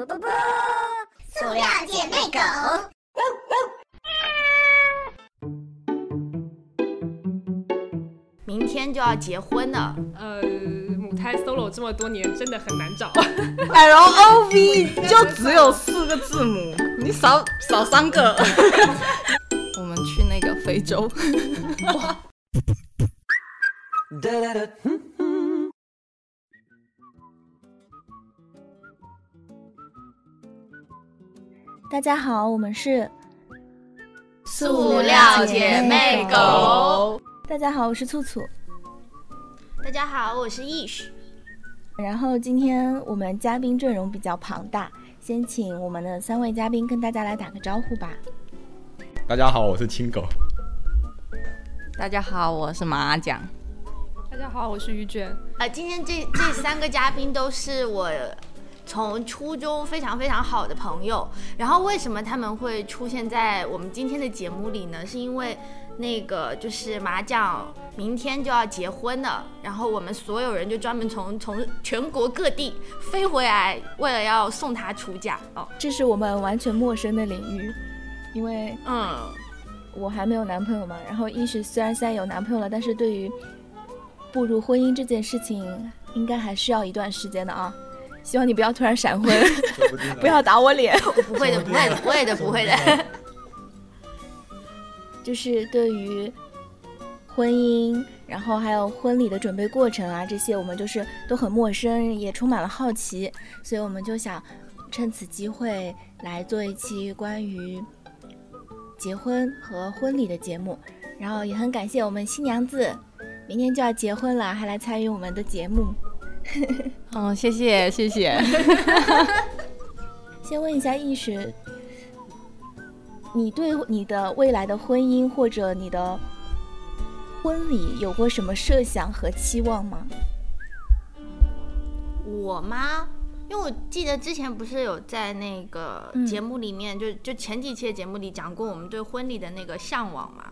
塑料姐妹狗。明天就要结婚了，呃，母胎 solo 这么多年，真的很难找。L O V 就只有四个字母，你少少三个。我们去那个非洲，大家好，我们是塑料姐妹狗。大家好，我是醋醋。大家好，我是 Ish。然后今天我们嘉宾阵容比较庞大，先请我们的三位嘉宾跟大家来打个招呼吧。大家好，我是青狗。大家好，我是麻将。大家好，我是于娟。啊，今天这这三个嘉宾都是我从初中非常非常好的朋友。然后为什么他们会出现在我们今天的节目里呢？是因为那个就是麻将明天就要结婚了，然后我们所有人就专门从从全国各地飞回来，为了要送他出嫁哦。这是我们完全陌生的领域，因为嗯，我还没有男朋友嘛。然后一是虽然现在有男朋友了，但是对于步入婚姻这件事情，应该还需要一段时间的啊。希望你不要突然闪婚，不要打我脸。我不会的，不会的，不会的，不会的。就是对于婚姻，然后还有婚礼的准备过程啊，这些我们就是都很陌生，也充满了好奇，所以我们就想趁此机会来做一期关于结婚和婚礼的节目。然后也很感谢我们新娘子，明天就要结婚了，还来参与我们的节目。嗯，谢谢谢谢。先问一下易雪，你对你的未来的婚姻或者你的婚礼有过什么设想和期望吗？我吗？因为我记得之前不是有在那个嗯节目里面，就就前几期的节目里讲过我们对婚礼的那个向往嘛。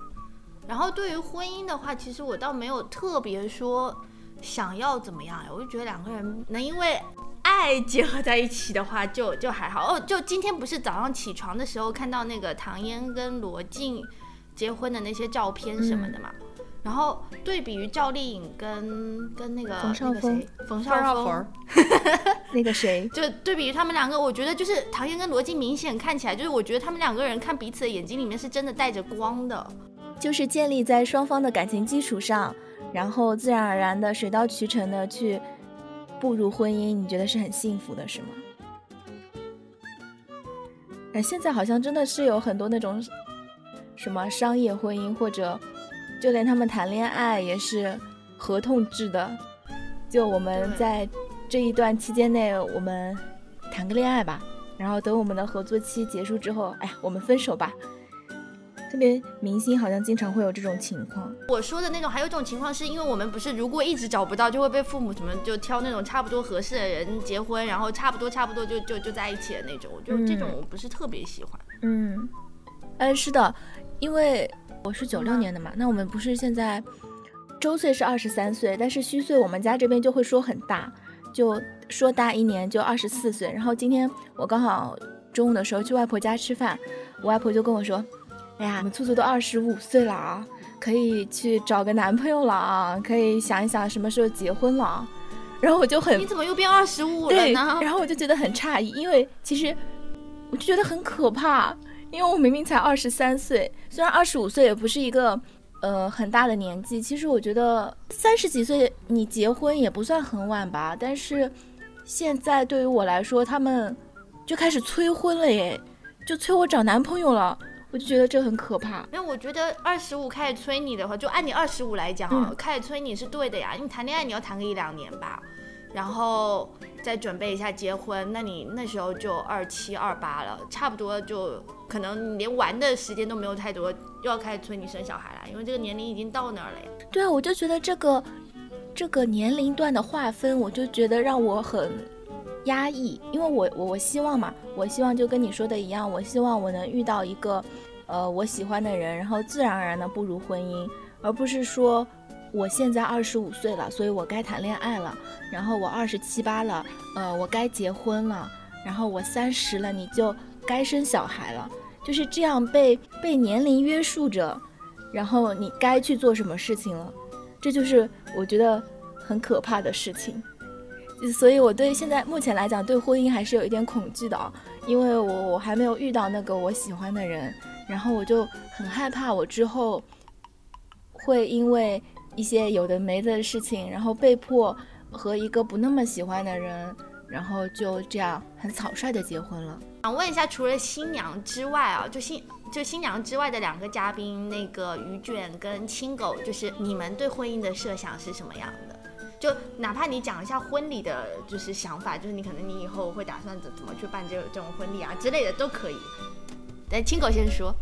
然后对于婚姻的话，其实我倒没有特别说想要怎么样，我就觉得两个人能因为爱结合在一起的话就，就还好。哦，就今天不是早上起床的时候看到那个唐嫣跟罗晋结婚的那些照片什么的嘛。然后对比于赵丽颖跟跟那个冯绍峰那个谁冯绍峰范儿粉儿，那个谁，就对比于他们两个，我觉得就是唐嫣跟罗晋明显看起来，就是我觉得他们两个人看彼此的眼睛里面是真的带着光的。就是建立在双方的感情基础上，然后自然而然的水到渠成的去步入婚姻，你觉得是很幸福的，是吗？哎，现在好像真的是有很多那种什么商业婚姻，或者就连他们谈恋爱也是合同制的。就我们在这一段期间内，我们谈个恋爱吧，然后等我们的合作期结束之后，哎呀，我们分手吧。特别明星好像经常会有这种情况。我说的那种，还有一种情况是因为我们不是如果一直找不到，就会被父母什么就挑那种差不多合适的人结婚，然后差不多差不多就就就在一起的那种。我觉得这种我不是特别喜欢。嗯，哎，是的，因为我是九六年的嘛，那我们不是现在周岁是二十三岁，但是虚岁我们家这边就会说很大，就说大一年就二十四岁。然后今天我刚好中午的时候去外婆家吃饭，我外婆就跟我说：“哎呀，我们兔兔都二十五岁了啊，可以去找个男朋友了啊，可以想一想什么时候结婚了啊。”然后我就很你怎么又变二十五了，呢？然后我就觉得很诧异，因为其实我就觉得很可怕，因为我明明才二十三岁，虽然二十五岁也不是一个呃很大的年纪，其实我觉得三十几岁你结婚也不算很晚吧，但是现在对于我来说，他们就开始催婚了耶，就催我找男朋友了，我就觉得这很可怕。没有，我觉得二十五开始催你的话，就按你二十五来讲啊，嗯开始催你是对的呀。你谈恋爱你要谈个一两年吧，然后再准备一下结婚，那你那时候就二七二八了，差不多就可能你连玩的时间都没有太多，又要开始催你生小孩了，因为这个年龄已经到那儿了呀。对啊，我就觉得这个这个年龄段的划分，我就觉得让我很压抑，因为我我我希望嘛，我希望就跟你说的一样，我希望我能遇到一个呃我喜欢的人，然后自然而然的步入婚姻，而不是说我现在二十五岁了，所以我该谈恋爱了，然后我二十七八了，呃，我该结婚了，然后我三十了，你就该生小孩了，就是这样被被年龄约束着，然后你该去做什么事情了，这就是我觉得很可怕的事情。所以我对现在目前来讲，对婚姻还是有一点恐惧的啊，因为我我还没有遇到那个我喜欢的人，然后我就很害怕我之后会因为一些有的没的事情，然后被迫和一个不那么喜欢的人，然后就这样很草率的结婚了。想问一下，除了新娘之外啊，就新就新娘之外的两个嘉宾，那个于卷跟青狗，就是你们对婚姻的设想是什么样的？就哪怕你讲一下婚礼的，就是想法，就是你可能你以后会打算怎怎么去办这这种婚礼啊之类的都可以。来，青狗先说。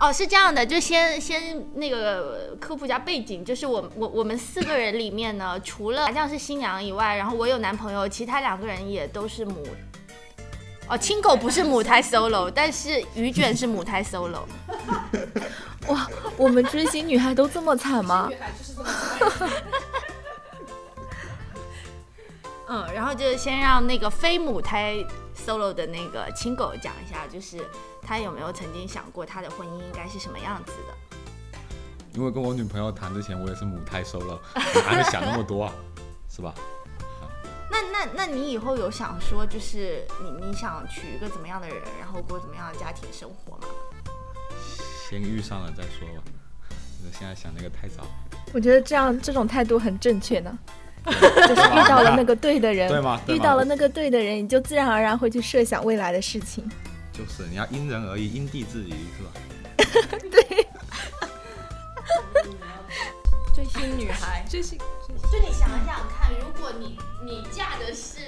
哦，是这样的，就先先那个科普一下背景，就是我我我们四个人里面呢，除了麻将是新娘以外，然后我有男朋友，其他两个人也都是母。哦，青狗不是母胎 solo，但是鱼卷是母胎 solo。哇，我们追星女孩都这么惨吗？嗯，然后就是先让那个非母胎 solo 的那个亲狗讲一下，就是他有没有曾经想过他的婚姻应该是什么样子的？因为跟我女朋友谈之前，我也是母胎 solo，我还没想那么多啊，是吧？那那那你以后有想说，就是你你想娶一个怎么样的人，然后过怎么样的家庭生活吗？先遇上了再说吧，现在想那个太早。我觉得这样这种态度很正确呢。就是遇到了那个对的人，对吗？遇到了那个对的人，你就自然而然会去设想未来的事情。就是你要因人而异，因地制宜，是吧？对。追星女孩，追星，就你想想看，如果你你嫁的是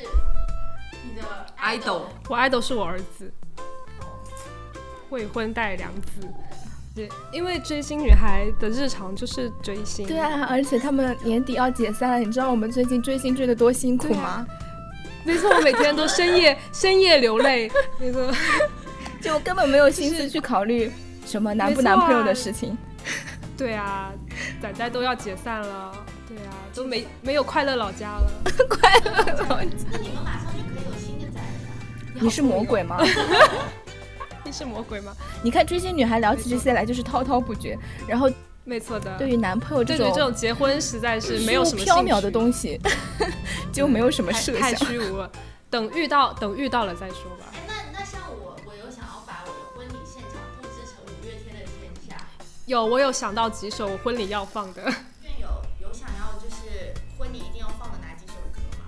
你的 idol，我 idol 是我儿子，未婚带两子。对，因为追星女孩的日常就是追星。对啊，而且他们年底要解散了，你知道我们最近追星追的多辛苦吗？没错，我每天都深夜深夜流泪，没错，就根本没有心思去考虑什么男不男朋友的事情。对啊，仔仔都要解散了，对啊，都没没有快乐老家了，快乐老家。那你们马上就可以有新的仔了。你是魔鬼吗？你是魔鬼吗？你看追星女孩聊起这些来就是滔滔不绝，然后没错的。对于男朋友这种这种结婚实在是没有什么缥缈的东西，就没有什么设想，太虚无了。等遇到等遇到了再说吧。哎，那那像我，我有想要把我的婚礼现场布置成五月天的天下。有，我有想到几首我婚礼要放的。有有想要就是婚礼一定要放的哪几首歌吗？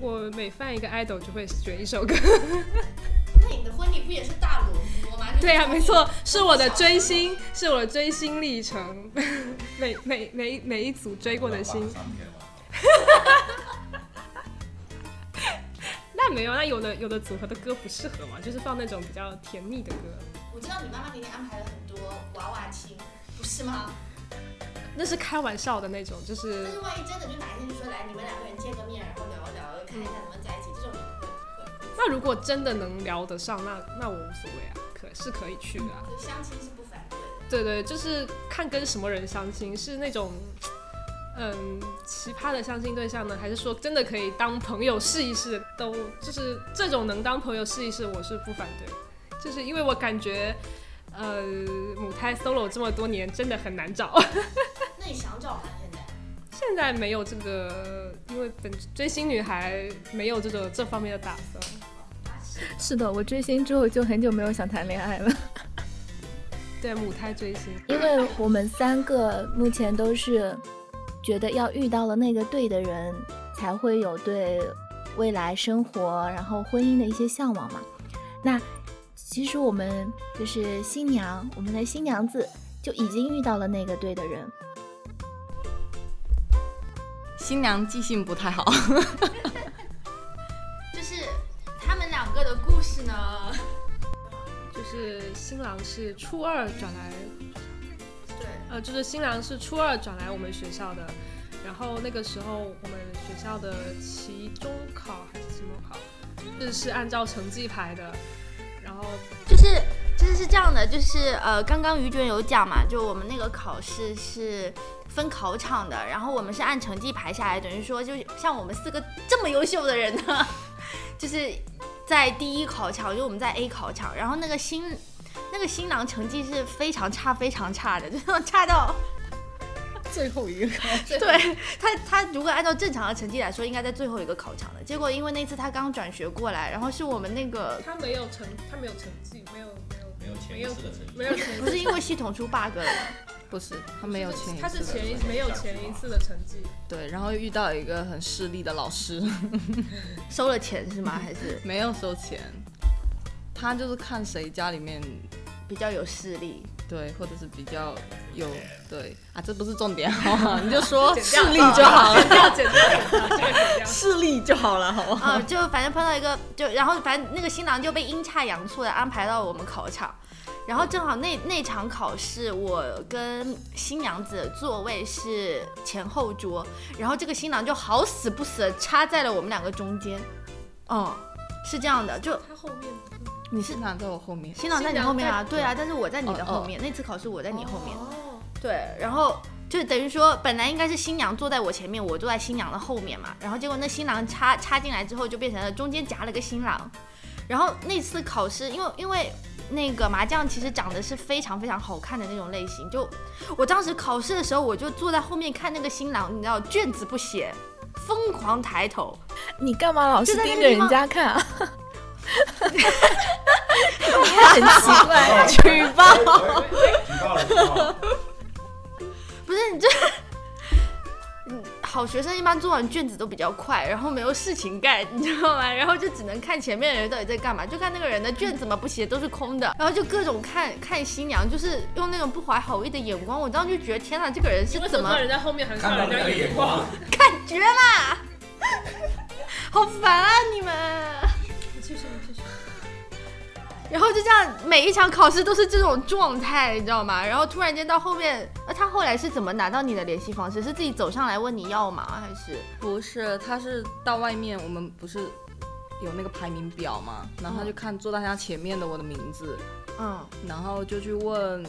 我每放一个 idol 就会选一首歌。你的婚礼不也是大萝卜吗？对呀，没错，是我的追星，是我的追星历程，每每每每一组追过的星。那没有，那有的有的组合的歌不适合嘛，就是放那种比较甜蜜的歌。我知道你妈妈给你安排了很多娃娃亲，不是吗？那是开玩笑的那种，就是。但是万一真的就哪一天就说来，你们两个人见个面，然后聊一聊，看一下能不能在一起，这种。那如果真的能聊得上，那那我无所谓啊，可是可以去的。啊相亲是不反对。对对，就是看跟什么人相亲，是那种嗯奇葩的相亲对象呢，还是说真的可以当朋友试一试？都就是这种能当朋友试一试，我是不反对。就是因为我感觉，呃，母胎 solo 这么多年，真的很难找。那你想找吗？现在？现在没有这个，因为本追星女孩没有这个这方面的打算。是的，我追星之后就很久没有想谈恋爱了。对，母胎追星，因为我们三个目前都是觉得要遇到了那个对的人，才会有对未来生活然后婚姻的一些向往嘛。那其实我们就是新娘，我们的新娘子就已经遇到了那个对的人。新娘记性不太好。呢，就是新郎是初二转来，对，呃，就是新郎是初二转来我们学校的，然后那个时候我们学校的期中考还是期末考，是是按照成绩排的，然后就是就是是这样的，就是呃，刚刚于主任有讲嘛，就我们那个考试是分考场的，然后我们是按成绩排下来，等于说就像我们四个这么优秀的人呢，就是。在第一考场，因为我们在 A 考场，然后那个新那个新郎成绩是非常差非常差的，就是差到 最后一个考 对他，他如果按照正常的成绩来说，应该在最后一个考场的。结果因为那次他刚转学过来，然后是我们那个他没有成，他没有成绩，没有没有没有前一次的成绩。没有成绩，不是因为系统出 bug 了吗，不是，他没有前一次他是前一没有前一次的成绩，对，然后遇到一个很势利的老师，收了钱是吗？还是 没有收钱，他就是看谁家里面比较有势力？对，或者是比较有对啊，这不是重点，好不好？你就说 势利就好了，掉剪掉剪掉，这个剪掉。势利就好了，好不好？啊，就反正碰到一个，就然后反正那个新郎就被阴差阳错的安排到我们考场，然后正好那那场考试，我跟新娘子座位是前后桌，然后这个新郎就好死不死的插在了我们两个中间，嗯，是这样的，就他后面。你是新郎在我后面，新郎在你后面啊，对啊，但是我在你的哦哦。后面，那次考试我在你后面，哦，对，然后就等于说，本来应该是新娘坐在我前面，我坐在新娘的后面嘛。然后结果那新郎插插进来之后，就变成了中间夹了个新郎。然后那次考试，因为因为那个麻将其实长得是非常非常好看的那种类型，就我当时考试的时候，我就坐在后面看那个新郎，你知道卷子不写，疯狂抬头，你干嘛老是盯着人家看啊？你也 很奇怪，举报。举报了，举报了。不是你这。嗯好学生一般做完卷子都比较快，然后没有事情干，你知道吗？然后就只能看前面的人到底在干嘛，就看那个人的卷子嘛不写都是空的，然后就各种看看新娘，就是用那种不怀好意的眼光，我当时就觉得天哪，这个人是怎么人在后面还是看到人家的眼光光？，感觉啦？好烦啊你们！你继续，你继续。然后就这样，每一场考试都是这种状态，你知道吗？然后突然间到后面，呃，他后来是怎么拿到你的联系方式？是自己走上来问你要吗？还是？不是，他是到外面，我们不是有那个排名表嘛，然后他就看坐在他前面的我的名字，嗯，然后就去问，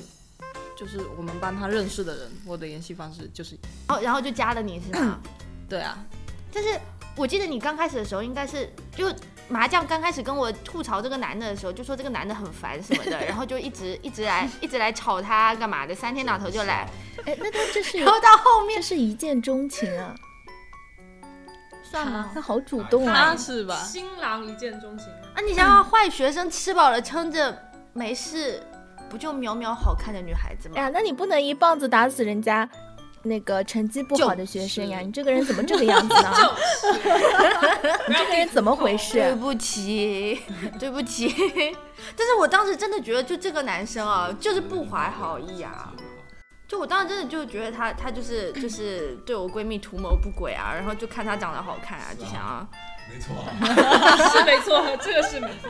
就是我们班他认识的人，我的联系方式就是，然后然后就加了你是吗？对啊，但是我记得你刚开始的时候，应该是就麻将刚开始跟我吐槽这个男的的时候，就说这个男的很烦什么的，然后就一直一直来一直来吵他干嘛的，三天两头就来，哎，那他这是然后到后面这是一见钟情啊？算吗？他好主动他啊！是吧？新郎一见钟情，啊，你想想，坏学生吃饱了撑着没事，不就秒秒好看的女孩子吗？哎呀，那你不能一棒子打死人家那个成绩不好的学生呀！你这个人怎么这个样子呢？你这个人怎么回事对？不起，对不起，但是我当时真的觉得，就这个男生啊，就是不怀好意啊。就我当时真的就觉得他，他就是就是对我闺蜜图谋不轨啊，然后就看他长得好看啊，就想要没错，是没错，这个是没错。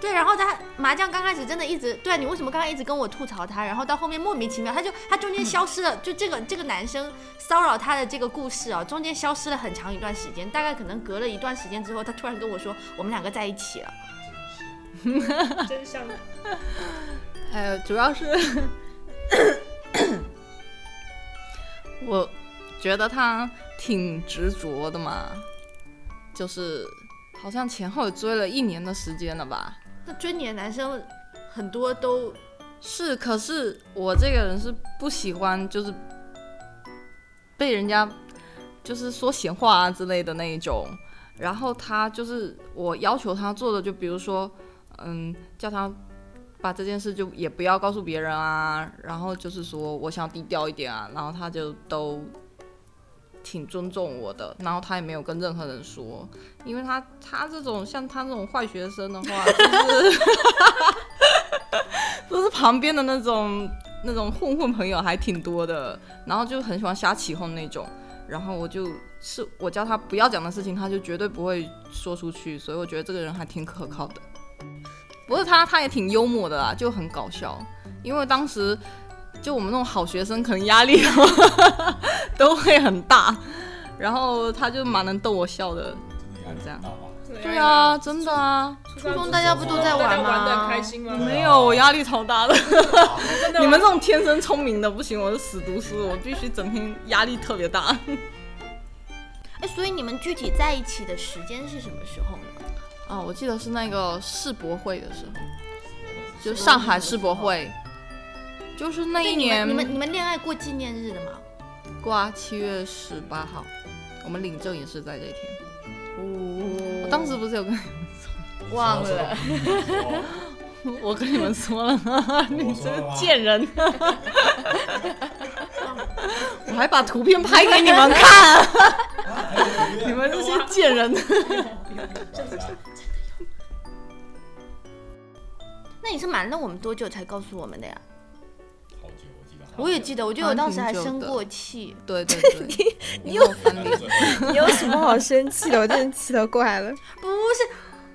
对，然后他麻将刚开始真的一直对啊，你为什么刚刚一直跟我吐槽他，然后到后面莫名其妙他就他中间消失了，就这个这个男生骚扰他的这个故事啊，中间消失了很长一段时间，大概可能隔了一段时间之后，他突然跟我说我们两个在一起了。真相还有主要是，我觉得他挺执着的嘛，就是好像前后也追了一年的时间了吧。那追你的男生很多都是，可是我这个人是不喜欢就是被人家就是说闲话啊之类的那一种。然后他就是我要求他做的，就比如说，嗯，叫他把这件事就也不要告诉别人啊，然后就是说我想低调一点啊，然后他就都挺尊重我的，然后他也没有跟任何人说，因为他他这种像他这种坏学生的话，就是 就是旁边的那种那种混混朋友还挺多的，然后就很喜欢瞎起哄那种，然后我就是我叫他不要讲的事情，他就绝对不会说出去，所以我觉得这个人还挺可靠的。不是他，他也挺幽默的啦，就很搞笑。因为当时就我们那种好学生，可能压力 都会很大，然后他就蛮能逗我笑的。这样对，啊，真的啊，初中大家不都在玩吗玩的很开心吗？没有，我压力超大的。真的你们这种天生聪明的不行，我是死读书，我必须整天压力特别大。哎，所以你们具体在一起的时间是什么时候呢？啊，我记得是那个世博会的时候，就上海世博会，就是那一年你们你们恋爱过纪念日的吗？过啊，七月十八号，我们领证也是在这一天。哦我当时不是有跟 忘了，我跟你们说了吗？你这个贱人！我还把图片拍给你们看，你们这些贱人！那你是瞒了我们多久才告诉我们的呀？我也记得，我记得我当时还生过气。对对对，你又翻脸。你有什么好生气的？我真的气得怪了。不是，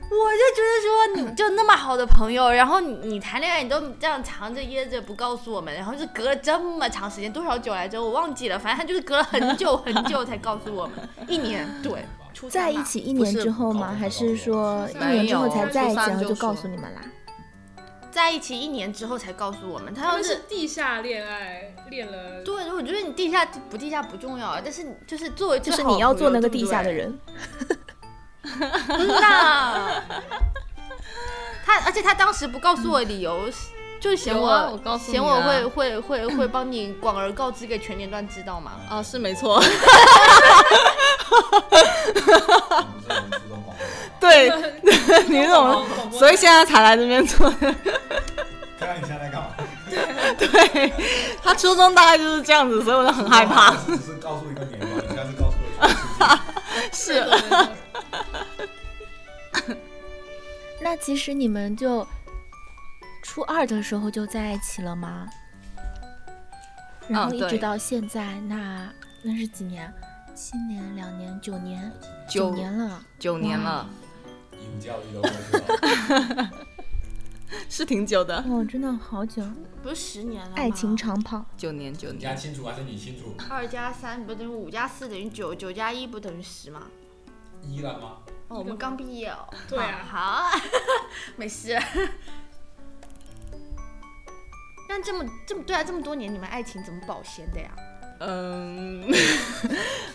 我就觉得说，你就那么好的朋友，然后你你谈恋爱你都这样藏着掖着不告诉我们，然后就隔了这么长时间，多少久来着？我忘记了，反正他就是隔了很久很久才告诉我们，一年，对，初三吧在一起一年之后吗？还是说一年之后才在一起，然后就告诉你们啦？在一起一年之后才告诉我们，他他们是要是。地下恋爱，恋了对，我觉得你地下不地下不重要啊，但是就是作为就是你要做那个地下的，人。不是啦。他而且他当时不告诉我理由，就是嫌我、啊我告诉你嫌我啊会会会会帮你广而告之给全年段知道吗？啊，是没错，对，你这种，所以现在才来这边做。看看你现在在干嘛？对他初中大概就是这样子，所以我就很害怕。只是告诉一个年嘛，你现在是告诉我一个数字。是，那其实你们就初二的时候就在一起了吗？然后一直到现在，那那是几年？七年、两年、九年、九年了。九年了，义务教育都过去了，是挺久的，哦，真的好久，不是十年了吗爱情长跑。九年九你家年。清楚还是你清楚？二加三不等于五加四等于九，九加一不等于十吗？一了吗？哦，我们刚毕业哦。对啊好，好没事。但这么这么对啊，这么多年你们爱情怎么保鲜的呀？嗯，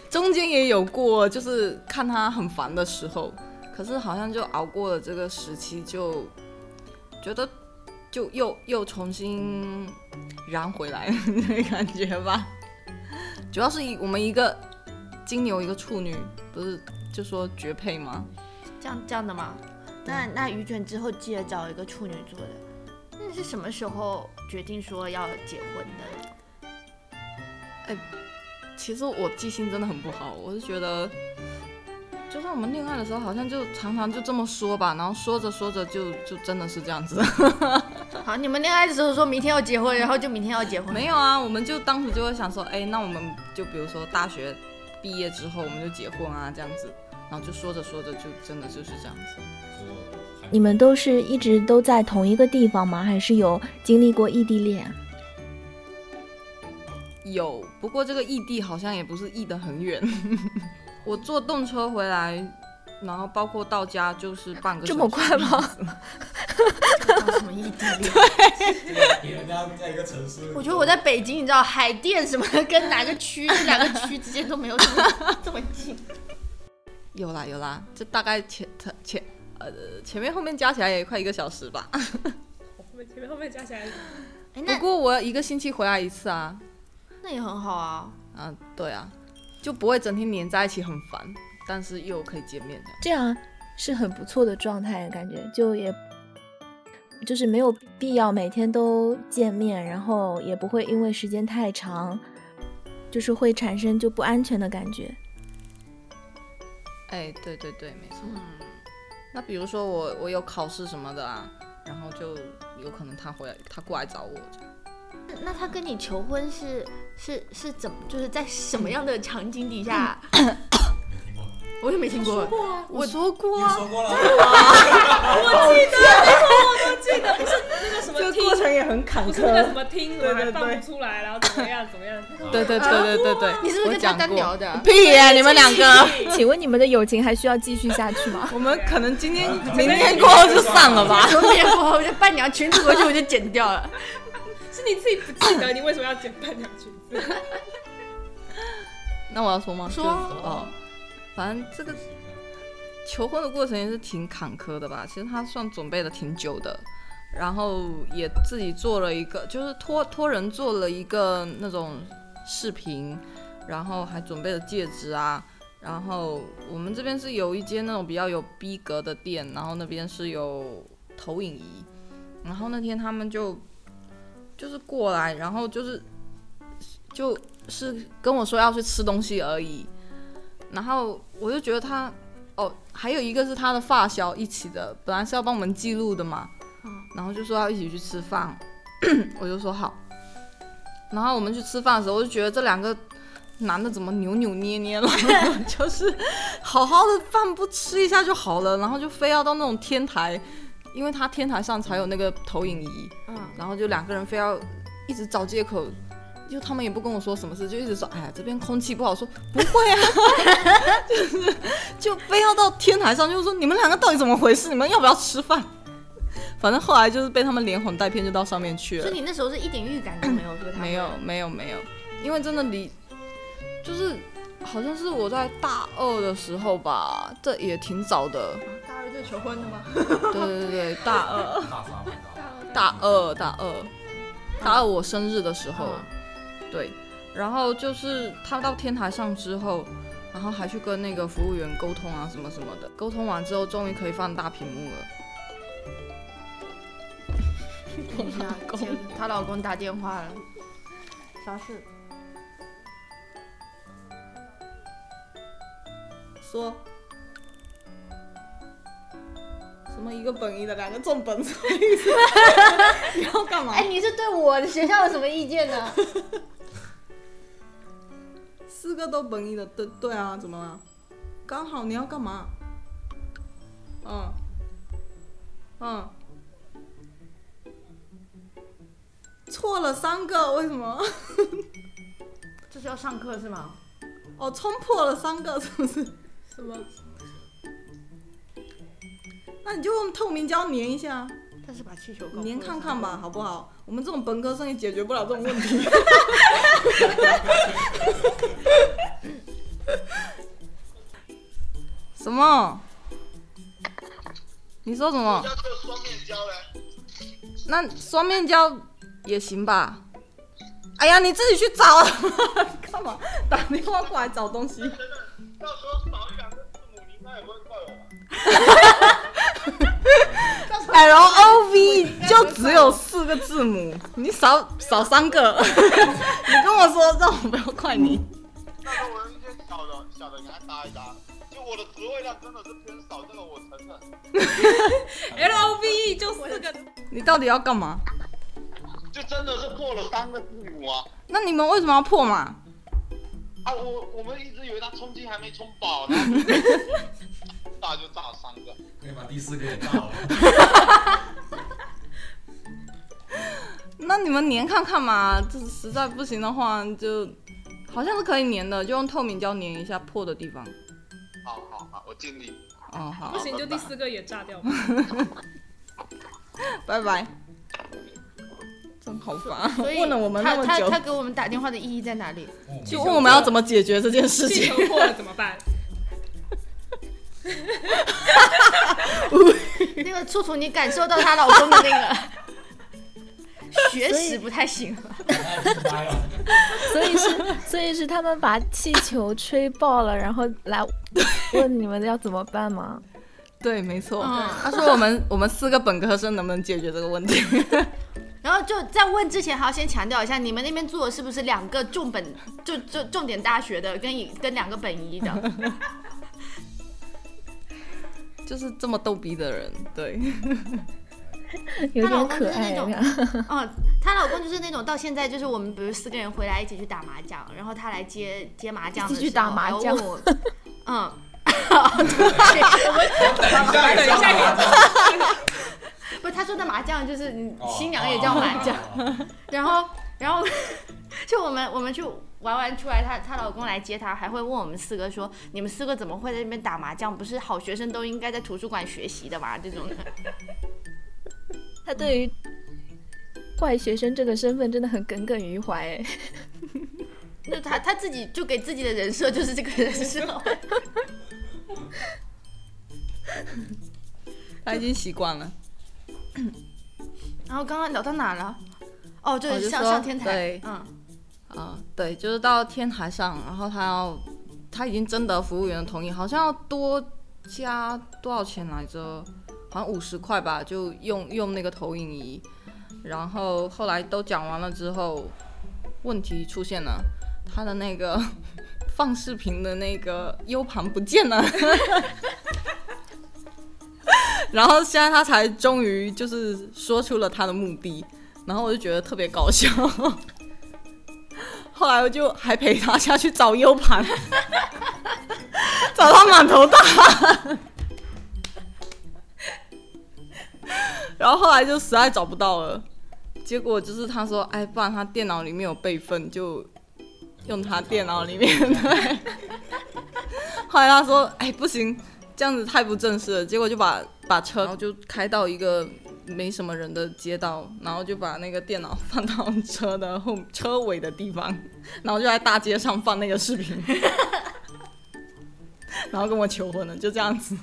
中间也有过，就是看他很烦的时候，可是好像就熬过了这个时期，就觉得就又又重新燃回来 那感觉吧。主要是一我们一个金牛一个处女，不是就说绝配吗？这样这样的吗？那那于卷之后记得找一个处女座的。那你是什么时候决定说要结婚的？其实我记性真的很不好，我是觉得，就算我们恋爱的时候，好像就常常就这么说吧，然后说着说着就就真的是这样子。好，你们恋爱的时候说明天要结婚，然后就明天要结婚。没有啊，我们就当时就会想说，哎，那我们就比如说大学毕业之后，我们就结婚啊，这样子，然后就说着说着就真的就是这样子。你们都是一直都在同一个地方吗？还是有经历过异地恋？有，不过这个异地好像也不是异得很远，我坐动车回来，然后包括到家就是半个这么小时快吗？搞什么异地恋？对人家在一个城市，我觉得我在北京，你知道海淀什么的，跟哪个区这两个区之间都没有这么这么近。有啦有啦，这大概前前呃前面后面加起来也快一个小时吧。后面前面后面加起来，不过我一个星期回来一次啊，那也很好啊。啊对啊，就不会整天黏在一起很烦，但是又可以见面这样。这样是很不错的状态，感觉就也就是没有必要每天都见面，然后也不会因为时间太长，就是会产生就不安全的感觉。哎，对对对，没错。嗯，那比如说我我有考试什么的啊，然后就有可能他回来他过来找我这样。那他跟你求婚是是是怎么，就是在什么样的场景底下？我也没听过。我说过你啊，说过了，那个什么听，程也很坎不是那个什么听，我还放不出来，然后怎么样怎么样，对对对对对对，你是不是跟他单聊的？屁呀、你们两个，请问你们的友情还需要继续下去吗？我们可能今天明天过后就散了吧。明天过后，就伴娘裙子回去我就剪掉了。是你自己不记得，你为什么要剪半条裙子？那我要说吗？说就哦，反正这个求婚的过程也是挺坎坷的吧，其实他算准备的挺久的，然后也自己做了一个，就是托托人做了一个那种视频，然后还准备了戒指啊，然后我们这边是有一间那种比较有逼格的店，然后那边是有投影仪，然后那天他们就就是过来，然后就是就是跟我说要去吃东西而已，然后我就觉得他哦，还有一个是他的发小一起的，本来是要帮我们记录的嘛，然后就说要一起去吃饭，我就说好，然后我们去吃饭的时候，我就觉得这两个男的怎么扭扭捏捏了，就是好好的饭不吃一下就好了，然后就非要到那种天台，因为他天台上才有那个投影仪，嗯，然后就两个人非要一直找借口，就他们也不跟我说什么事，就一直说，哎呀这边空气不好，说不会啊，就是就非要到天台上，就是说你们两个到底怎么回事？你们要不要吃饭？反正后来就是被他们连哄带骗就到上面去了所以，你那时候是一点预感都没有，说没有没有没有，因为真的离就是好像是我在大二的时候吧，这也挺早的，求婚的吗？对对对，大二。大三吧，大二，大二，大二我生日的时候，对，然后就是他到天台上之后，然后还去跟那个服务员沟通啊，什么什么的。沟通完之后，终于可以放大屏幕了。等一下，接她老公打电话了，啥事？说什么一个本一的，两个重本，什么意思？你要干嘛？哎，你是对我的学校有什么意见呢？四个都本一的，对对啊，怎么了？刚好你要干嘛？嗯，嗯，错了三个，为什么？这是要上课是吗？哦，冲破了三个，是不是？什么？那你就用透明胶粘一下，但是把气球搞粘看看吧，好不好？我们这种本科生也解决不了这种问题。什么？你说什么？要做双面胶嘞？那双面胶也行吧？哎呀，你自己去找啊！干嘛打电话过来找东西？到时候少一两个字母，你应该也不会怪我吧？L O V 就只有四个字母，你少少三个。你跟我说让我不要怪你。那时候我用一些小的小的给他搭一搭。就我的词汇量真的是偏少，这个我承认。L O V E 就四个，你到底要干嘛？就真的是破了三个字母啊！那你们为什么要破嘛？啊，我我们一直以为他充气还没充饱，然后炸就炸了三个。可以把第四个也炸了。那你们粘看看嘛，这实在不行的话，就好像是可以粘的，就用透明胶粘一下破的地方。好好好，我尽力。哦，好不，行就第四个也炸掉吧。拜拜。真好烦，所以问了我们那么久他他他，给我们打电话的意义在哪里？就问我们要怎么解决这件事情。气球破了怎么办？那个楚楚，你感受到她老公的那个 学识不太行了。所以是，所以是他们把气球吹爆了，然后来问你们要怎么办吗？对，没错。嗯他说我们我们四个本科生能不能解决这个问题？然后就在问之前，还要先强调一下，你们那边住的是不是两个重本就就重点大学的，跟一跟两个本一的？就是这么逗逼的人，对。有 她老公点可爱就是那种呀。哦，她老公就是那种到现在就是我们比如四个人回来一起去打麻将，然后他来接接麻将的时打麻将我，嗯。等一下，不，他说的麻将就是新娘也叫麻将，然后然后就我们我们去玩完出来，她她老公来接她，还会问我们四个说，你们四个怎么会在那边打麻将？不是好学生都应该在图书馆学习的吗？这种的，他对于坏学生这个身份真的很耿耿于怀哎。那他他自己就给自己的人设就是这个人设。他已经习惯了。然后刚刚聊到哪了？哦，就是上上天台对，啊，对，就是到天台上，然后他要他已经征得服务员的同意，好像要多加多少钱来着？好像五十块吧，就用用那个投影仪。然后后来都讲完了之后，问题出现了，他的那个 放视频的那个 U 盘不见了。然后现在他才终于就是说出了他的目的，然后我就觉得特别搞笑。后来我就还陪他下去找 U 盘，找他满头大汗。然后后来就实在找不到了，结果就是他说，哎，不然他电脑里面有备份，就用他电脑里面对。后来他说，哎，不行，这样子太不正式了。结果就把把车，然后就开到一个没什么人的街道，然后就把那个电脑放到车的后车尾的地方，然后就在大街上放那个视频，然后跟我求婚了，就这样子。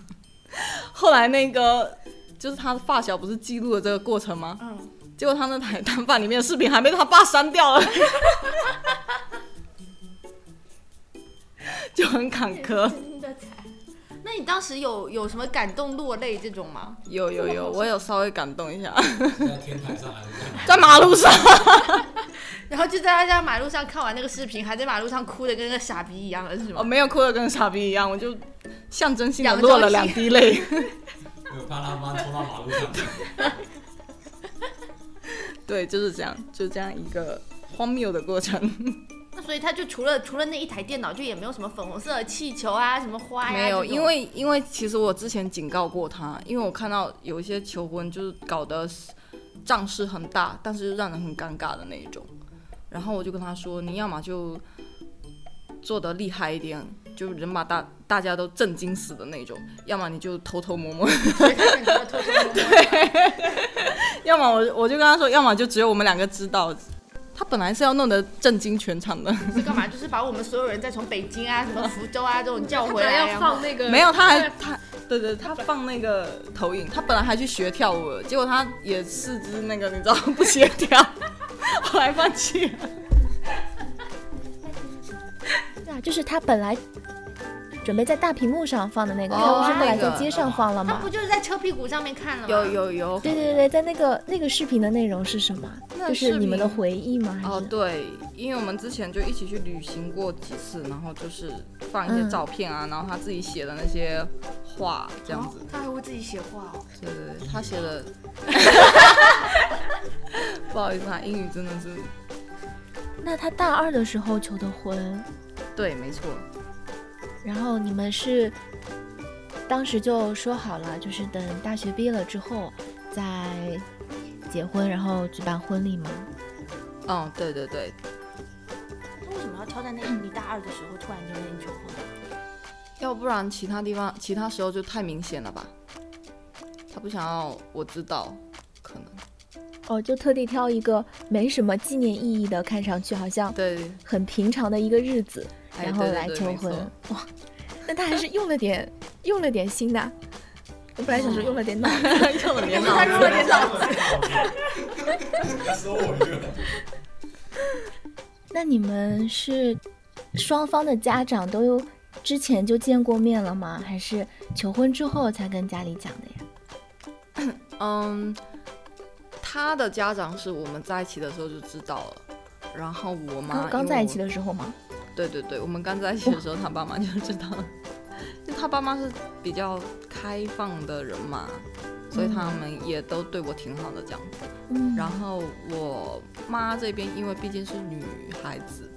后来那个就是他的发小不是记录了这个过程吗？嗯，结果他那台单反里面的视频还被他爸删掉了，就很坎坷。那你当时有有什么感动落泪这种吗？有有有，我有稍微感动一下，在天台上还是在在马路上。然后就在他家马路上看完那个视频，还在马路上哭的跟个傻逼一样了，是我哦？没有哭的跟傻逼一样，我就象征性的落了两滴泪。我怕他妈冲到马路上。对，就是这样，就这样一个荒谬的过程。那所以他就除了除了那一台电脑，就也没有什么粉红色的气球啊，什么花呀、没有，因为因为其实我之前警告过他，因为我看到有一些求婚就是搞得仗势很大，但是让人很尴尬的那一种。然后我就跟他说，你要么就做得厉害一点，就人把大大家都震惊死的那种；要么你就偷偷摸摸；所以他选择了偷偷摸摸。要么我我就跟他说，要么就只有我们两个知道。他本来是要弄得震惊全场的，是干嘛？就是把我们所有人再从北京啊、什么福州啊这种叫回来，他要放那个没有，他还他，对对，他放那个投影，他本来还去学跳舞了，结果他也四肢那个你知道不协调，后来放弃了。对啊，就是他本来准备在大屏幕上放的那个，哦他不是后来在街上放了吗他不？就是在车屁股上面看了吗？有有有，对对对，在那个那个视频的内容是什么？那就是你们的回忆吗？哦，对，因为我们之前就一起去旅行过几次，然后就是放一些嗯照片啊，然后他自己写的那些话这样子哦。他还会自己写话哦。对对对，他写的，不好意思啊，英语真的是，那他大二的时候求的婚，对，没错，然后你们是当时就说好了，就是等大学毕业了之后再结婚，然后举办婚礼吗？嗯，对对对，那为什么要挑在那你大二的时候突然就跟你求婚？要不然其他地方其他时候就太明显了吧？他不想要我知道，可能哦，就特地挑一个没什么纪念意义的，看上去好像对，很平常的一个日子，哎然后来求婚。哇，那他还是用了点用了点心的。我本来想说用了点脑子，用了点他用了点脑子。说我一个，那你们是双方的家长都有之前就见过面了吗？还是求婚之后才跟家里讲的呀？嗯，他的家长是我们在一起的时候就知道了，然后我妈刚刚在一起的，的时候吗？对对对，我们刚在一起的时候，他爸妈就知道了，就他爸妈是比较开放的人嘛，所以他们也都对我挺好的这样子。嗯，然后我妈这边因为毕竟是女孩子，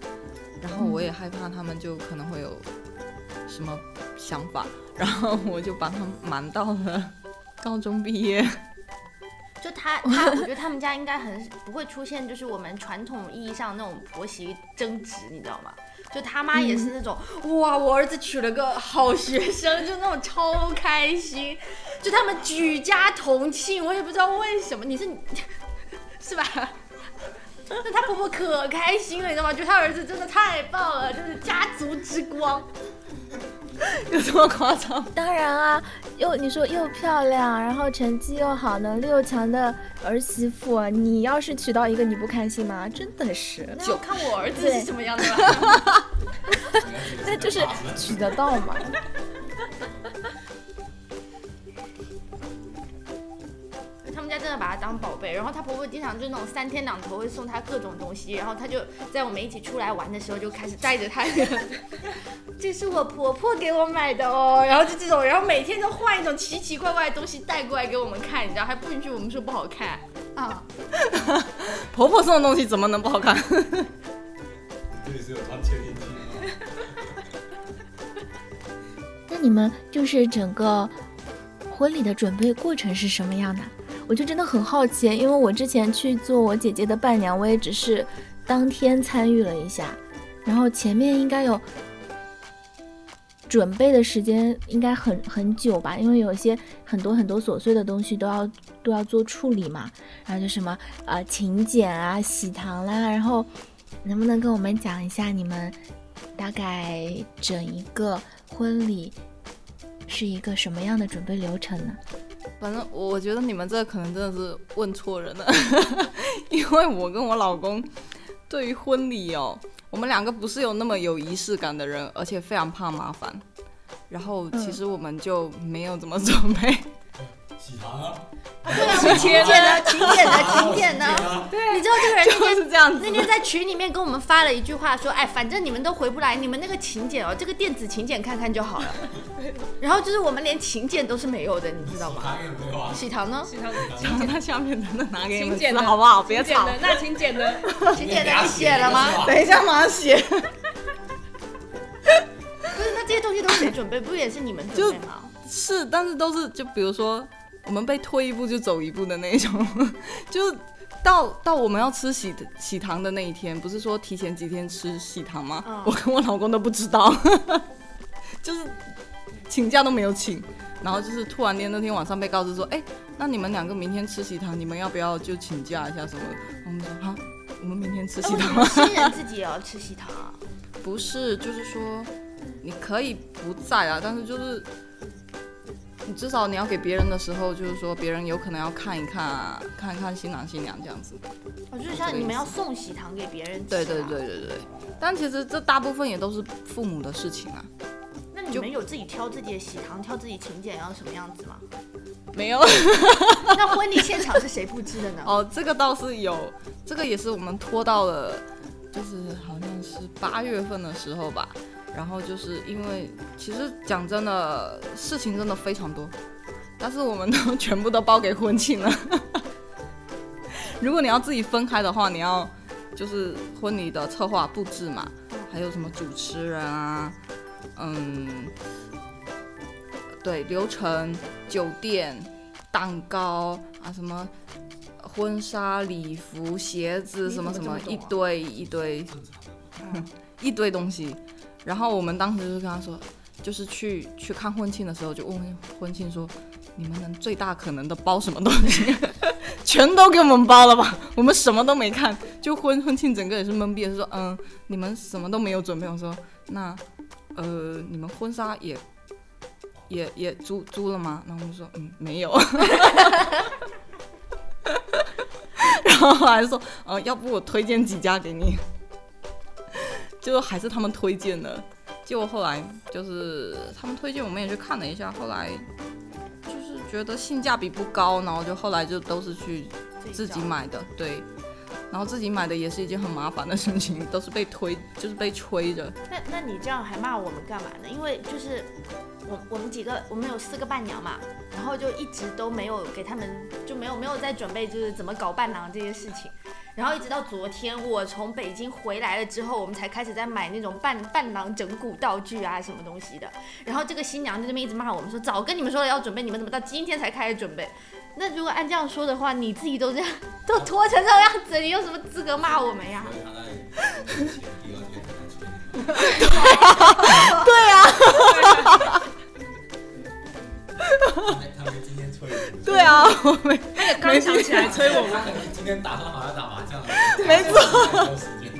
然后我也害怕他们就可能会有什么想法，然后我就把他们瞒到了 高中毕业。就他 他，我觉得他们家应该很不会出现，就是我们传统意义上那种婆媳争执，你知道吗？就他妈也是那种，哇，我儿子娶了个好学生，就那种超开心，就他们举家同庆，我也不知道为什么，你是 是吧？那他婆婆可开心了，你知道吗？觉得他儿子真的太棒了，就是家族之光。有这么夸张？当然啊，又你说又漂亮，然后成绩又好，能力又强的儿媳妇，你要是娶到一个，你不开心吗？真的是，那要看我儿子是什么样的吧。那就是娶得到嘛。当宝贝，然后她婆婆经常就那种三天两头会送她各种东西，然后她就在我们一起出来玩的时候就开始带着她，这是我婆婆给我买的哦，然后就这种，然后每天都换一种奇奇怪怪的东西带过来给我们看，你知道，还不允许我们说不好看啊。婆婆送的东西怎么能不好看？这里是有装窃听器的吗？那你们就是整个婚礼的准备过程是什么样的？我就真的很好奇，因为我之前去做我姐姐的伴娘，我也只是当天参与了一下，然后前面应该有准备的时间应该很很久吧，因为有些很多很多琐碎的东西都要都要做处理嘛，然后就什么呃请柬啊、喜糖啦，然后能不能跟我们讲一下你们大概整一个婚礼是一个什么样的准备流程呢？反正我觉得你们这可能真的是问错人了，因为我跟我老公对于婚礼哦，我们两个不是有那么有仪式感的人，而且非常怕麻烦。然后其实我们就没有怎么准备，喜糖啊，对啊，请柬的，请柬的，请柬的。对，你知道这个人那就天是这样子那。天在群里面跟我们发了一句话，说：“哎，反正你们都回不来，你们那个请柬哦，这个电子请柬看看就好了。”然后就是我们连请柬都是没有的，你知道吗？糖也没有啊，喜糖呢？喜糖讲那下面真的拿给你们请柬的吃好不好？别吵。请柬的，那请柬的，请柬的你写了吗？等一下马上写。不是，那这些东西都是谁准备？不也是你们准备吗？是，但是都是就比如说我们被推一步就走一步的那一种，就到到我们要吃喜喜糖的那一天，不是说提前几天吃喜糖吗？嗯我跟我老公都不知道，就是请假都没有请，然后就是突然间那天晚上被告知说，哎、那你们两个明天吃喜糖，你们要不要就请假一下什么？我们说哈，我们明天吃喜糖？新人自己也要吃喜糖啊？不是，就是说你可以不在啊，但是就是你至少你要给别人的时候，就是说别人有可能要看一看啊，看一看新郎新娘这样子。哦，就是像你们要送喜糖给别人对。对对对，但其实这大部分也都是父母的事情啊，那你们有自己挑自己的喜糖，挑自己请柬要什么样子吗？没有 那婚礼现场是谁布置的呢？哦，这个倒是有，这个也是我们拖到了，就是好像是八月份的时候吧。然后就是因为其实讲真的，事情真的非常多，但是我们都 全部都包给婚庆了。如果你要自己分开的话，你要就是婚礼的策划布置嘛，还有什么主持人啊，嗯，对，流程、酒店、蛋糕啊，什么婚纱、礼服、鞋子，什么什么一堆一堆 一堆东西。然后我们当时就跟他说，就是去去看婚庆的时候，就问婚庆说，你们能最大可能的包什么东西？全都给我们包了吧？我们什么都没看，就婚婚庆整个也是懵逼的，说嗯，你们什么都没有准备。我说那呃，你们婚纱也也也租租了吗？然后我们说嗯没有。然后还说呃，要不我推荐几家给你，就还是他们推荐的。结果后来就是他们推荐，我们也去看了一下，后来就是觉得性价比不高，然后就后来就都是去自己。买的，对。然后自己买的也是一件很麻烦的事情，都是被推，就是被催着。那那你这样还骂我们干嘛呢？因为就是我我们几个，我们有四个伴娘嘛，然后就一直都没有给他们，就没有没有在准备就是怎么搞伴郎这些事情。然后一直到昨天，我从北京回来了之后，我们才开始在买那种伴伴郎整蛊道具啊，什么东西的。然后这个新娘在那边一直骂我们说，早跟你们说了要准备，你们怎么到今天才开始准备？那如果按这样说的话，你自己都这样 都拖成这个样子，你有什么资格骂我们呀？所以他在婚前第二天才催他们今天催我，对啊，我没刚想起来催我们。他可能今天打算好要打麻将了，没错。错，时间。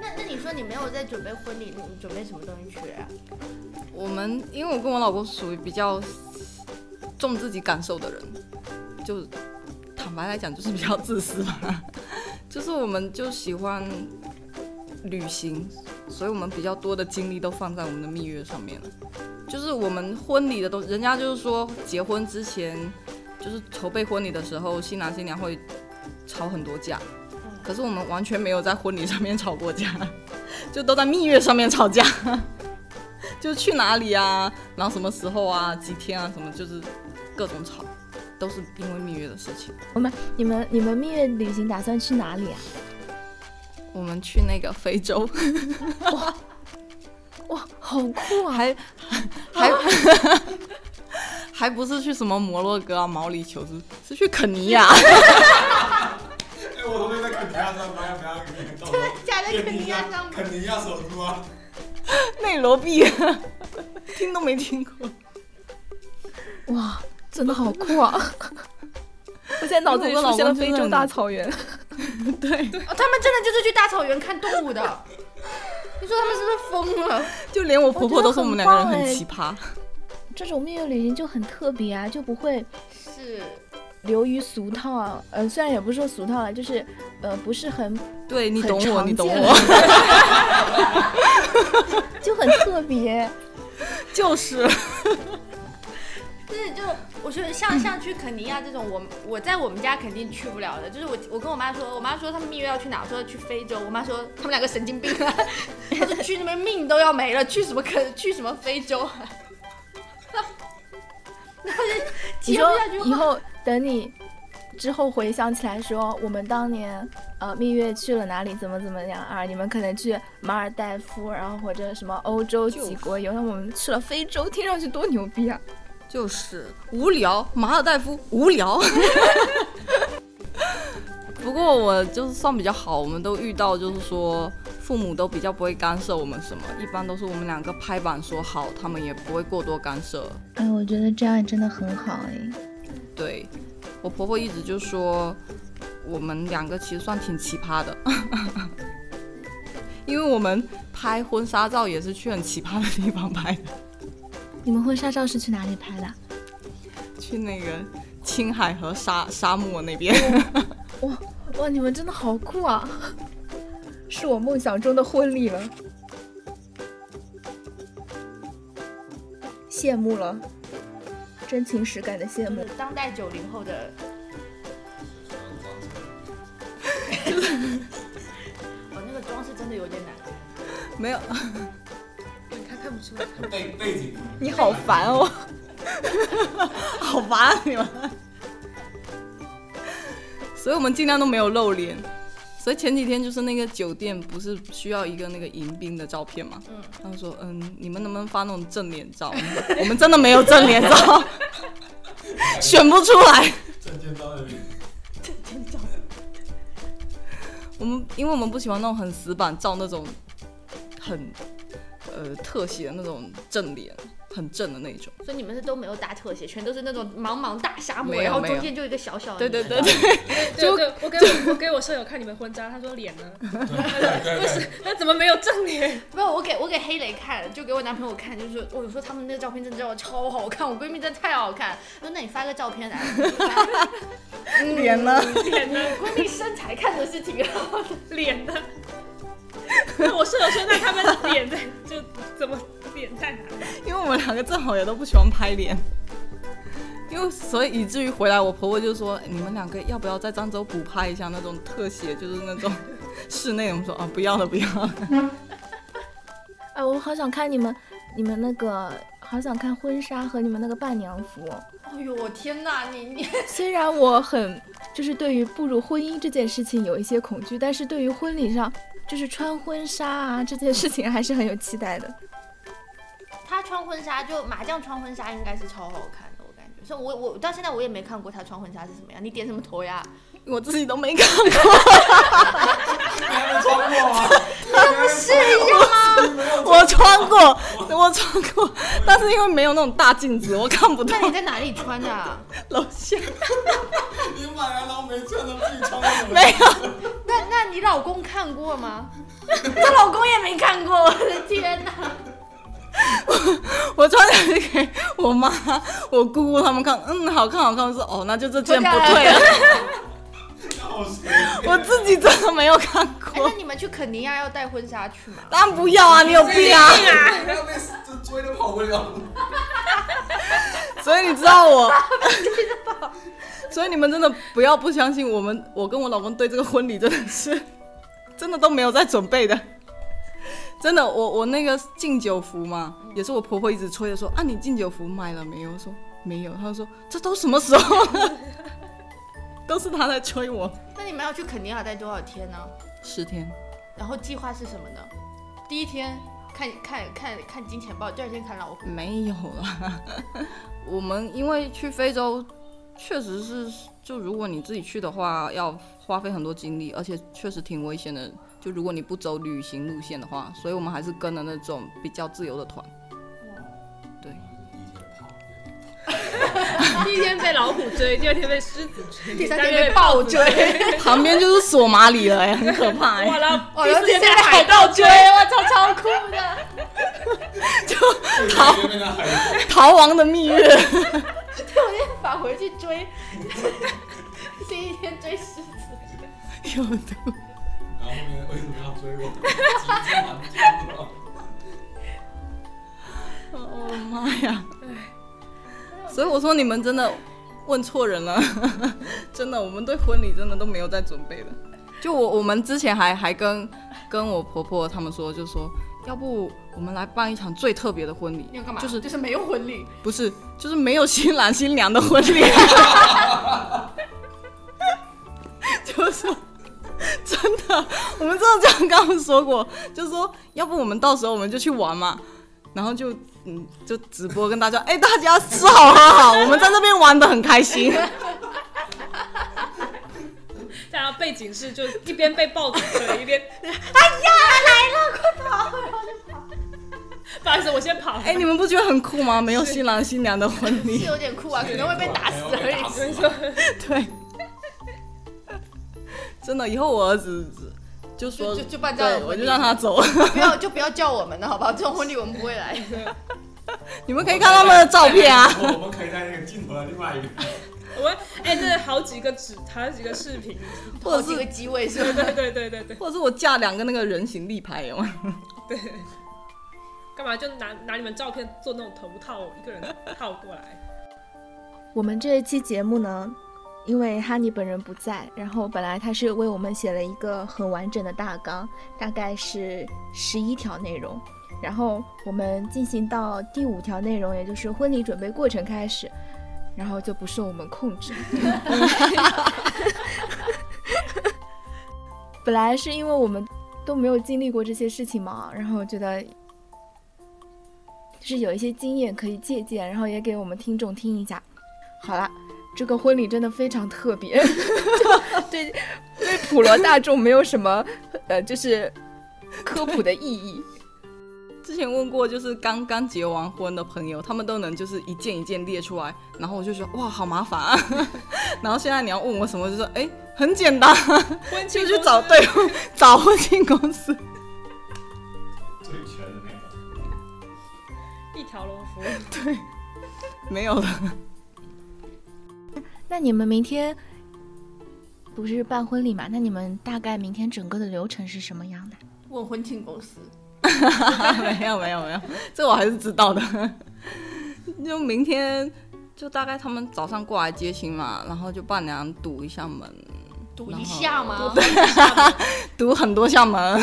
那那你说你没有在准备婚礼，你准备什么东西去啊？我们因为我跟我老公属于比较重自己感受的人，就坦白来讲就是比较自私吧，就是我们就喜欢旅行，所以我们比较多的精力都放在我们的蜜月上面了。就是我们婚礼的东，人家就是说结婚之前，就是筹备婚礼的时候，新郎新娘会吵很多架，可是我们完全没有在婚礼上面吵过架，就都在蜜月上面吵架。就去哪里啊，然后什么时候啊，几天啊，什么就是各种吵，都是因为蜜月的事情。我们你们你们蜜月旅行打算去哪里啊？我们去那个非洲，哇哇，好酷啊！还还还不是去什么摩洛哥啊、毛里求斯，是去肯尼亚。哎，我同学在肯尼亚上班，要不要给你假的肯尼亚上班肯尼亚首都啊？内罗毕，听都没听过。哇，真的好酷啊！我现在脑子里出现了非洲大草原。对，哦，他们真的就是去大草原看动物的。你说他们是不是疯了？就连我婆婆都说我们两个人很很奇葩。这种蜜月旅行就很特别啊，就不会是，流于俗套啊。呃，虽然也不是说俗套了，就是呃不是很对你懂我，你懂我，就很特别。就是。就是就我觉得像像去肯尼亚这种，我我在我们家肯定去不了的。就是我我跟我妈说，我妈说他们蜜月要去哪，我说去非洲，我妈说他们两个神经病啊，她说去那边命都要没了，去什么肯去什么非洲啊？然后就你说接不下去以后等你之后回想起来说，我们当年呃蜜月去了哪里，怎么怎么样啊？你们可能去马尔代夫，然后或者什么欧洲几国游，那我们去了非洲，听上去多牛逼啊！就是无聊，马尔代夫无聊。不过我就是算比较好，我们都遇到就是说父母都比较不会干涉我们什么，一般都是我们两个拍板说好，他们也不会过多干涉。哎，我觉得这样真的很好哎。对我婆婆一直就说我们两个其实算挺奇葩的，因为我们拍婚纱照也是去很奇葩的地方拍的，你们婚纱照是去哪里拍的？去那个青海和沙沙漠那边。哇哇，你们真的好酷啊！是我梦想中的婚礼了，羡慕了，真情实感的羡慕。当代九零后的，我那个妆是真的有点难。没有，你看看不出来，背背景，你好烦哦！好烦啊你们。所以我们尽量都没有露脸。所以前几天就是那个酒店不是需要一个那个迎宾的照片嘛？嗯，他们说，嗯，你们能不能发那种正脸照？我们真的没有正脸照，选不出来。证件照那里，我们因为我们不喜欢那种很死板照那种很呃特写的那种正脸，很正的那种。所以你们是都没有打特写，全都是那种茫茫大沙漠，然后中间就一个小小的。对对对对。对，我给我我给我舍友看你们婚纱，他说脸呢？对对对，那怎么没有正脸？没有我给我给黑雷看，就给我男朋友看，就是我说他们那个照片真的超好看，我闺蜜真的太好看。我说那你发个照片来，脸呢？脸呢？闺蜜身材看着是挺好的。脸呢？那我室友说，在他们脸在就怎么脸在哪？因为我们两个正好也都不喜欢拍脸，因为所以以至于回来，我婆婆就说你们两个要不要在漳州补拍一下那种特写，就是那种 室内。我们说啊，不要了，不要了。哎，我好想看你们，你们那个，好想看婚纱和你们那个伴娘服。哎呦我天哪，你你虽然我很就是对于步入婚姻这件事情有一些恐惧，但是对于婚礼上就是穿婚纱啊这件事情还是很有期待的。他穿婚纱就麻将穿婚纱应该是超好看的，我感觉。所以我我到现在我也没看过他穿婚纱是什么样，你点什么头呀？我自己都没看过，你还没穿过吗？不是吗？我穿过，我穿过，但是因为没有那种大镜子，我看不到那你在哪里穿的、啊？楼下。你买了然后没穿，的自己穿过。没有，那那那你老公看过吗？我老公也没看过，我的天哪！我 我穿上去给我妈、我姑姑他们看，嗯，好看好看。我说哦，那就这件不对了。我自己真的没有看哎，过那，你们去肯尼亚要带婚纱去吗？当然不要啊！你有病啊！不要被这追都跑不了。所以你知道我，所以你们真的不要不相信我们，我跟我老公对这个婚礼真的是，真的都没有在准备的。真的，我我那个敬酒服嘛，也是我婆婆一直催着说啊，你敬酒服买了没有？我说没有，她就说这都什么时候了？都是他在催我。那你们要去肯尼亚待多少天呢？十天，然后计划是什么呢？第一天看看看看金钱豹，第二天看老虎。没有了。我们因为去非洲，确实是，就如果你自己去的话，要花费很多精力，而且确实挺危险的。就如果你不走旅行路线的话，所以我们还是跟了那种比较自由的团。第一天被老虎追，第二天被狮子追，第三天天被豹追，旁边就是索马里了、哎，很可怕、哎哇，然后 哦，第四天被海盗追，我操，超酷的！就逃逃亡的蜜月。我天返回去追，第一天追狮子。有毒。然后后面为什么要追我？妈呀！所以我说你们真的问错人了，真的，我们对婚礼真的都没有在准备的。就我我们之前还还跟跟我婆婆他们说，就说要不我们来办一场最特别的婚礼，要干嘛？就是就是没有婚礼，不是就是没有新郎新娘的婚礼，就是真的，我们真的这样跟他们说过，就说要不我们到时候我们就去玩嘛，然后就嗯就直播跟大家，哎、大家吃好喝好，我们在那边玩的很开心。然后背景是就一边被豹子追，一边 哎呀，来了，快跑！不好意思，我先跑。哎、你们不觉得很酷吗？没有新郎新娘的婚礼是礼，有点酷啊，可能会被打死而已。对，真的，以后我儿子就说就就就办这样的对，我就让他走。不要就不要叫我们了，好不好？这种婚礼我们不会来。你们可以看他们的照片啊。我们可以在那个镜头的另外一边。我们哎，这好几个纸，好几个视频，或者是个机位是吧？对对对对对或者是我架两个那个人形立牌有吗？对。干嘛就拿拿你们照片做那种头套，一个人套过来。我们这一期节目呢，因为哈尼本人不在，然后本来他是为我们写了一个很完整的大纲，大概是十一条内容。然后我们进行到第五条内容，也就是婚礼准备过程开始，然后就不受我们控制。本来是因为我们都没有经历过这些事情嘛，然后觉得就是有一些经验可以借鉴，然后也给我们听众听一下。好了，这个婚礼真的非常特别，对对普罗大众没有什么呃，就是科普的意义。之前问过，就是刚刚结完婚的朋友，他们都能就是一件一件列出来，然后我就说哇，好麻烦啊。然后现在你要问我什么，就说哎，很简单，婚庆就去找对找婚庆公司。最全的那个。一条龙服务。对没有了，那你们明天不是办婚礼嘛？那你们大概明天整个的流程是什么样的？问婚庆公司，没有没有没有，这我还是知道的。就明天就大概他们早上过来接亲嘛，然后就伴娘堵一下门，堵一下吗？堵很多下门，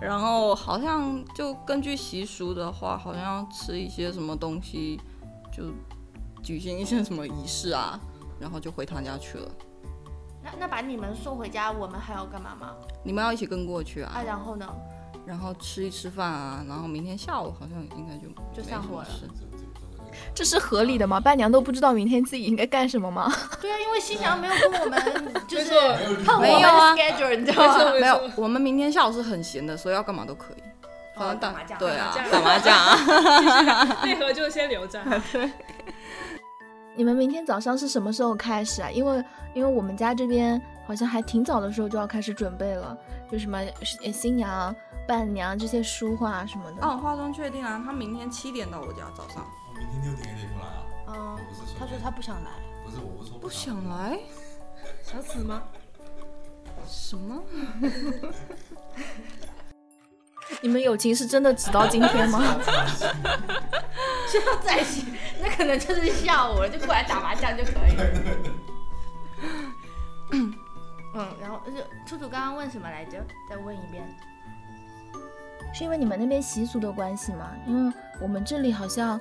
然后好像就根据习俗的话，好像要吃一些什么东西，就举行一些什么仪式啊，然后就回他家去了。那那把你们送回家，我们还要干嘛吗？你们要一起跟过去啊，啊，然后呢？然后吃一吃饭啊，然后明天下午好像应该就就散伙了这是合理的吗？伴娘都不知道明天自己应该干什么吗？对啊，因为新娘没有跟我们 就是没错碰我们没有啊的 schedule，你知道吗？没有，我们明天下午是很闲的，所以要干嘛都可以。好像打麻将对啊，打打麻将啊。内核就先留着。你们明天早上是什么时候开始啊？因为因为我们家这边好像还挺早的时候就要开始准备了，就什么呃新娘、伴娘这些书画什么的。哦，化妆确定啊，他明天七点到我家早上。我明天六点也得过来啊。嗯我不是说他说他不想来。不是，我不是说不想想来？想死吗？什么？你们友情是真的直到今天吗？需要在一起，那可能就是下午了，就过来打麻将就可以了。嗯，然后就兔兔刚刚问什么来着？再问一遍。是因为你们那边习俗的关系吗？因为我们这里好像